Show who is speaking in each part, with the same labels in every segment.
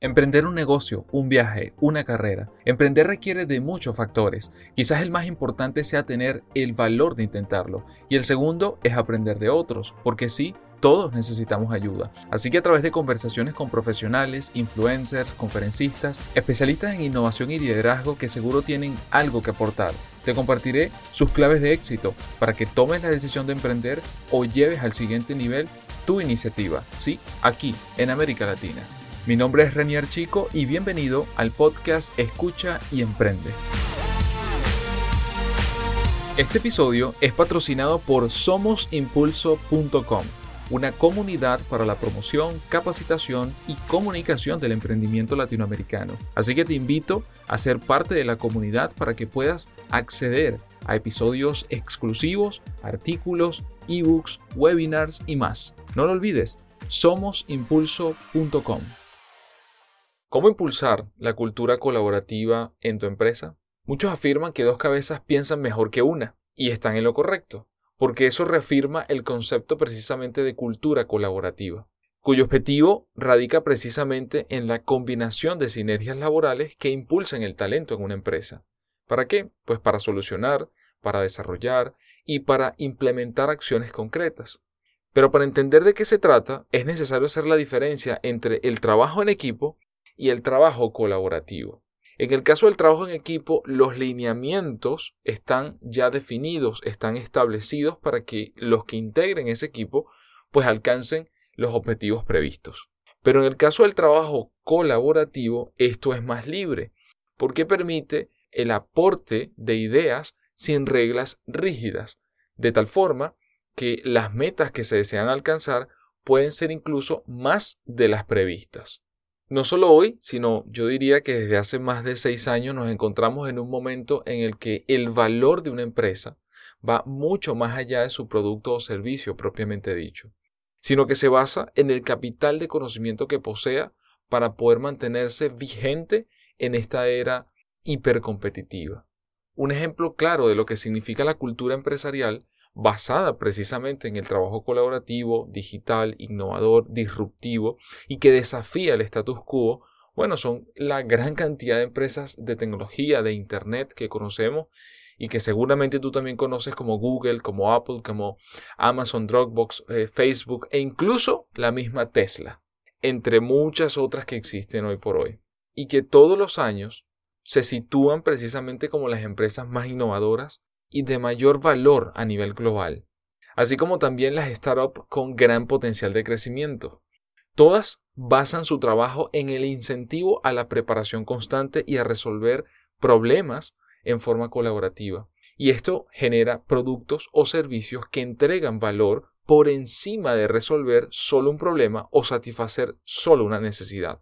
Speaker 1: Emprender un negocio, un viaje, una carrera. Emprender requiere de muchos factores. Quizás el más importante sea tener el valor de intentarlo. Y el segundo es aprender de otros, porque sí, todos necesitamos ayuda. Así que a través de conversaciones con profesionales, influencers, conferencistas, especialistas en innovación y liderazgo que seguro tienen algo que aportar, te compartiré sus claves de éxito para que tomes la decisión de emprender o lleves al siguiente nivel tu iniciativa. Sí, aquí, en América Latina. Mi nombre es Renier Chico y bienvenido al podcast Escucha y Emprende. Este episodio es patrocinado por somosimpulso.com, una comunidad para la promoción, capacitación y comunicación del emprendimiento latinoamericano. Así que te invito a ser parte de la comunidad para que puedas acceder a episodios exclusivos, artículos, ebooks, webinars y más. No lo olvides, somosimpulso.com. ¿Cómo impulsar la cultura colaborativa en tu empresa? Muchos afirman que dos cabezas piensan mejor que una, y están en lo correcto, porque eso reafirma el concepto precisamente de cultura colaborativa, cuyo objetivo radica precisamente en la combinación de sinergias laborales que impulsan el talento en una empresa. ¿Para qué? Pues para solucionar, para desarrollar y para implementar acciones concretas. Pero para entender de qué se trata, es necesario hacer la diferencia entre el trabajo en equipo y el trabajo colaborativo. En el caso del trabajo en equipo, los lineamientos están ya definidos, están establecidos para que los que integren ese equipo pues alcancen los objetivos previstos. Pero en el caso del trabajo colaborativo, esto es más libre, porque permite el aporte de ideas sin reglas rígidas, de tal forma que las metas que se desean alcanzar pueden ser incluso más de las previstas. No solo hoy, sino yo diría que desde hace más de seis años nos encontramos en un momento en el que el valor de una empresa va mucho más allá de su producto o servicio propiamente dicho, sino que se basa en el capital de conocimiento que posea para poder mantenerse vigente en esta era hipercompetitiva. Un ejemplo claro de lo que significa la cultura empresarial basada precisamente en el trabajo colaborativo, digital, innovador, disruptivo y que desafía el status quo, bueno, son la gran cantidad de empresas de tecnología, de Internet que conocemos y que seguramente tú también conoces como Google, como Apple, como Amazon, Dropbox, eh, Facebook e incluso la misma Tesla, entre muchas otras que existen hoy por hoy. Y que todos los años se sitúan precisamente como las empresas más innovadoras, y de mayor valor a nivel global, así como también las startups con gran potencial de crecimiento. Todas basan su trabajo en el incentivo a la preparación constante y a resolver problemas en forma colaborativa. Y esto genera productos o servicios que entregan valor por encima de resolver solo un problema o satisfacer solo una necesidad.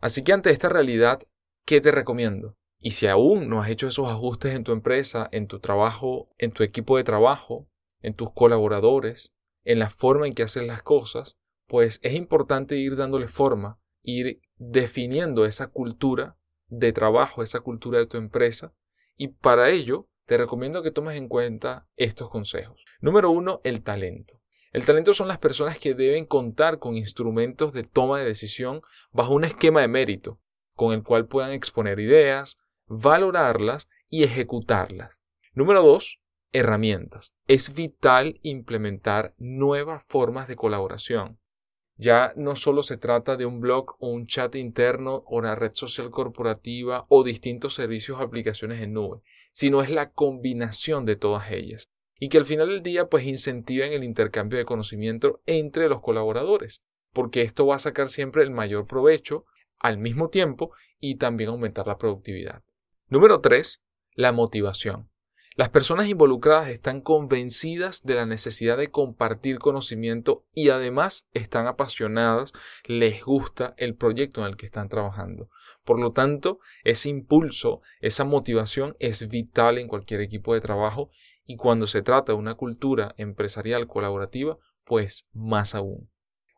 Speaker 1: Así que ante esta realidad, ¿qué te recomiendo? Y si aún no has hecho esos ajustes en tu empresa, en tu trabajo, en tu equipo de trabajo, en tus colaboradores, en la forma en que haces las cosas, pues es importante ir dándole forma, ir definiendo esa cultura de trabajo, esa cultura de tu empresa. Y para ello, te recomiendo que tomes en cuenta estos consejos. Número uno, el talento. El talento son las personas que deben contar con instrumentos de toma de decisión bajo un esquema de mérito, con el cual puedan exponer ideas, valorarlas y ejecutarlas. Número dos, herramientas. Es vital implementar nuevas formas de colaboración. Ya no solo se trata de un blog o un chat interno o una red social corporativa o distintos servicios o aplicaciones en nube, sino es la combinación de todas ellas y que al final del día pues incentiven el intercambio de conocimiento entre los colaboradores, porque esto va a sacar siempre el mayor provecho al mismo tiempo y también aumentar la productividad. Número 3. La motivación. Las personas involucradas están convencidas de la necesidad de compartir conocimiento y además están apasionadas, les gusta el proyecto en el que están trabajando. Por lo tanto, ese impulso, esa motivación es vital en cualquier equipo de trabajo y cuando se trata de una cultura empresarial colaborativa, pues más aún.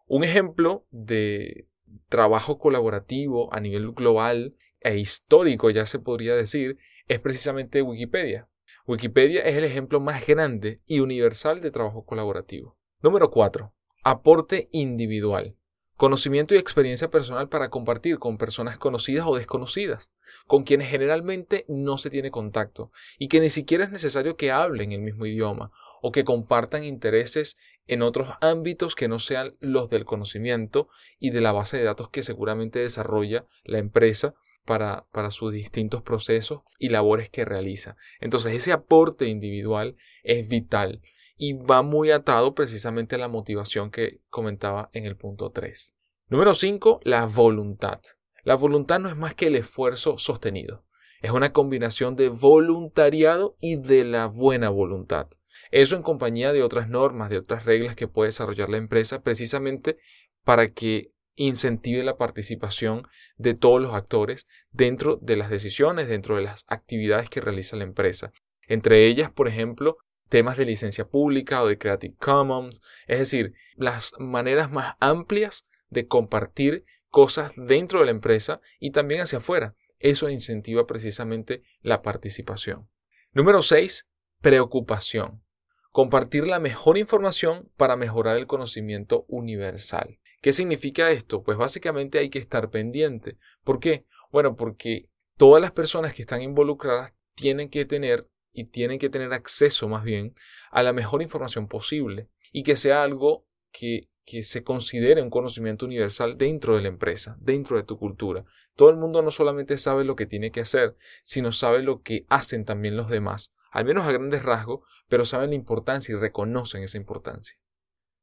Speaker 1: Un ejemplo de trabajo colaborativo a nivel global e histórico, ya se podría decir, es precisamente Wikipedia. Wikipedia es el ejemplo más grande y universal de trabajo colaborativo. Número 4. Aporte individual. Conocimiento y experiencia personal para compartir con personas conocidas o desconocidas, con quienes generalmente no se tiene contacto y que ni siquiera es necesario que hablen el mismo idioma o que compartan intereses en otros ámbitos que no sean los del conocimiento y de la base de datos que seguramente desarrolla la empresa para, sus distintos procesos y labores que realiza. Entonces ese aporte individual es vital y va muy atado precisamente a la motivación que comentaba en el punto 3. Número 5. La voluntad. La voluntad no es más que el esfuerzo sostenido. Es una combinación de voluntariado y de la buena voluntad. Eso en compañía de otras normas, de otras reglas que puede desarrollar la empresa precisamente para que incentive la participación de todos los actores dentro de las decisiones, dentro de las actividades que realiza la empresa. Entre ellas, por ejemplo, temas de licencia pública o de Creative Commons, es decir, las maneras más amplias de compartir cosas dentro de la empresa y también hacia afuera. Eso incentiva precisamente la participación. Número 6. Preocupación. Compartir la mejor información para mejorar el conocimiento universal. ¿Qué significa esto? Pues básicamente hay que estar pendiente. ¿Por qué? Bueno, porque todas las personas que están involucradas tienen que tener y tienen que tener acceso más bien a la mejor información posible y que sea algo que, que se considere un conocimiento universal dentro de la empresa, dentro de tu cultura. Todo el mundo no solamente sabe lo que tiene que hacer, sino sabe lo que hacen también los demás, al menos a grandes rasgos, pero saben la importancia y reconocen esa importancia.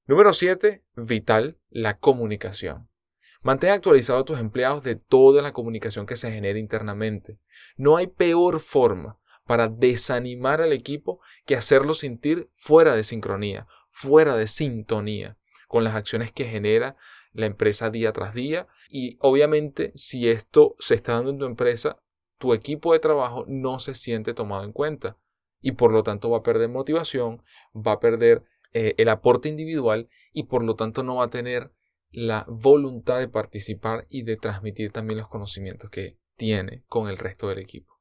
Speaker 1: Número 7. Vital, la comunicación. Mantén actualizado a tus empleados de toda la comunicación que se genera internamente. No hay peor forma para desanimar al equipo que hacerlo sentir fuera de sincronía, fuera de sintonía con las acciones que genera la empresa día tras día. Y obviamente si esto se está dando en tu empresa, tu equipo de trabajo no se siente tomado en cuenta y por lo tanto va a perder motivación, va a perder eh, el aporte individual y por lo tanto no va a tener la voluntad de participar y de transmitir también los conocimientos que tiene con el resto del equipo.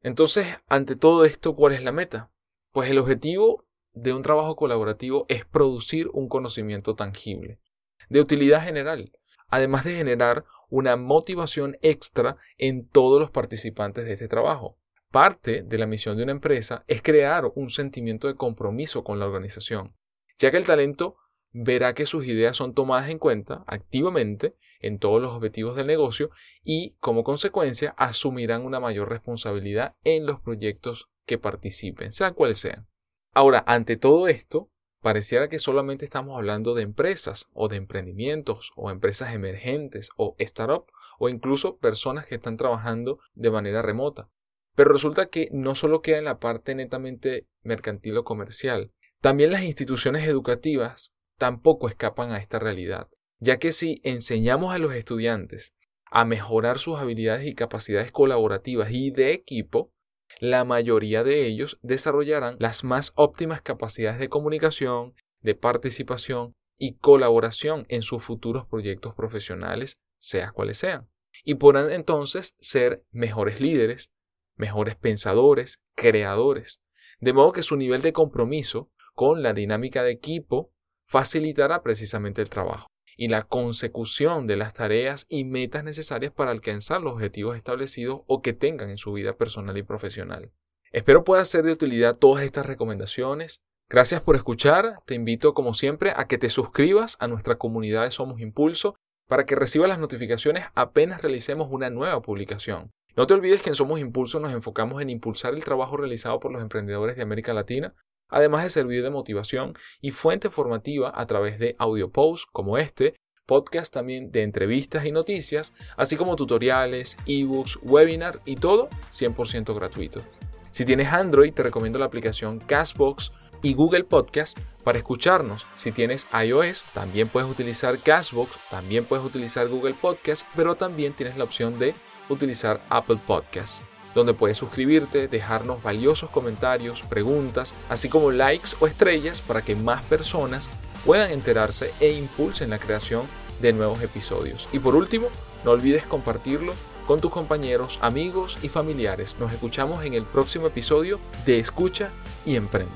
Speaker 1: Entonces, ante todo esto, ¿cuál es la meta? Pues el objetivo de un trabajo colaborativo es producir un conocimiento tangible, de utilidad general, además de generar una motivación extra en todos los participantes de este trabajo. Parte de la misión de una empresa es crear un sentimiento de compromiso con la organización, ya que el talento verá que sus ideas son tomadas en cuenta activamente en todos los objetivos del negocio y, como consecuencia, asumirán una mayor responsabilidad en los proyectos que participen, sean cuales sean. Ahora, ante todo esto, pareciera que solamente estamos hablando de empresas o de emprendimientos o empresas emergentes o startups o incluso personas que están trabajando de manera remota. Pero resulta que no solo queda en la parte netamente mercantil o comercial, también las instituciones educativas tampoco escapan a esta realidad, ya que si enseñamos a los estudiantes a mejorar sus habilidades y capacidades colaborativas y de equipo, la mayoría de ellos desarrollarán las más óptimas capacidades de comunicación, de participación y colaboración en sus futuros proyectos profesionales, sea cuales sean. Y podrán entonces ser mejores líderes, mejores pensadores, creadores, de modo que su nivel de compromiso con la dinámica de equipo facilitará precisamente el trabajo y la consecución de las tareas y metas necesarias para alcanzar los objetivos establecidos o que tengan en su vida personal y profesional. Espero pueda ser de utilidad todas estas recomendaciones. Gracias por escuchar. Te invito, como siempre, a que te suscribas a nuestra comunidad de Somos Impulso para que recibas las notificaciones apenas realicemos una nueva publicación. No te olvides que en Somos Impulso nos enfocamos en impulsar el trabajo realizado por los emprendedores de América Latina además de servir de motivación y fuente formativa a través de audio posts como este, podcast también de entrevistas y noticias, así como tutoriales, ebooks, webinars y todo 100% gratuito. Si tienes Android, te recomiendo la aplicación Castbox y Google Podcast para escucharnos. Si tienes iOS, también puedes utilizar Castbox, también puedes utilizar Google Podcast, pero también tienes la opción de utilizar Apple Podcast donde puedes suscribirte, dejarnos valiosos comentarios, preguntas, así como likes o estrellas para que más personas puedan enterarse e impulsen la creación de nuevos episodios. Y por último, no olvides compartirlo con tus compañeros, amigos y familiares. Nos escuchamos en el próximo episodio de Escucha y Emprende.